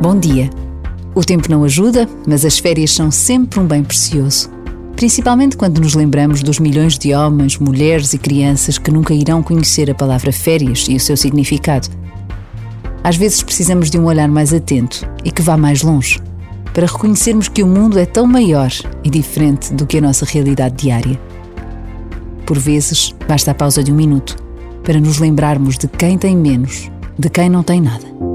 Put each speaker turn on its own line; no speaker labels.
Bom dia. O tempo não ajuda, mas as férias são sempre um bem precioso. Principalmente quando nos lembramos dos milhões de homens, mulheres e crianças que nunca irão conhecer a palavra férias e o seu significado. Às vezes precisamos de um olhar mais atento e que vá mais longe, para reconhecermos que o mundo é tão maior e diferente do que a nossa realidade diária. Por vezes, basta a pausa de um minuto para nos lembrarmos de quem tem menos, de quem não tem nada.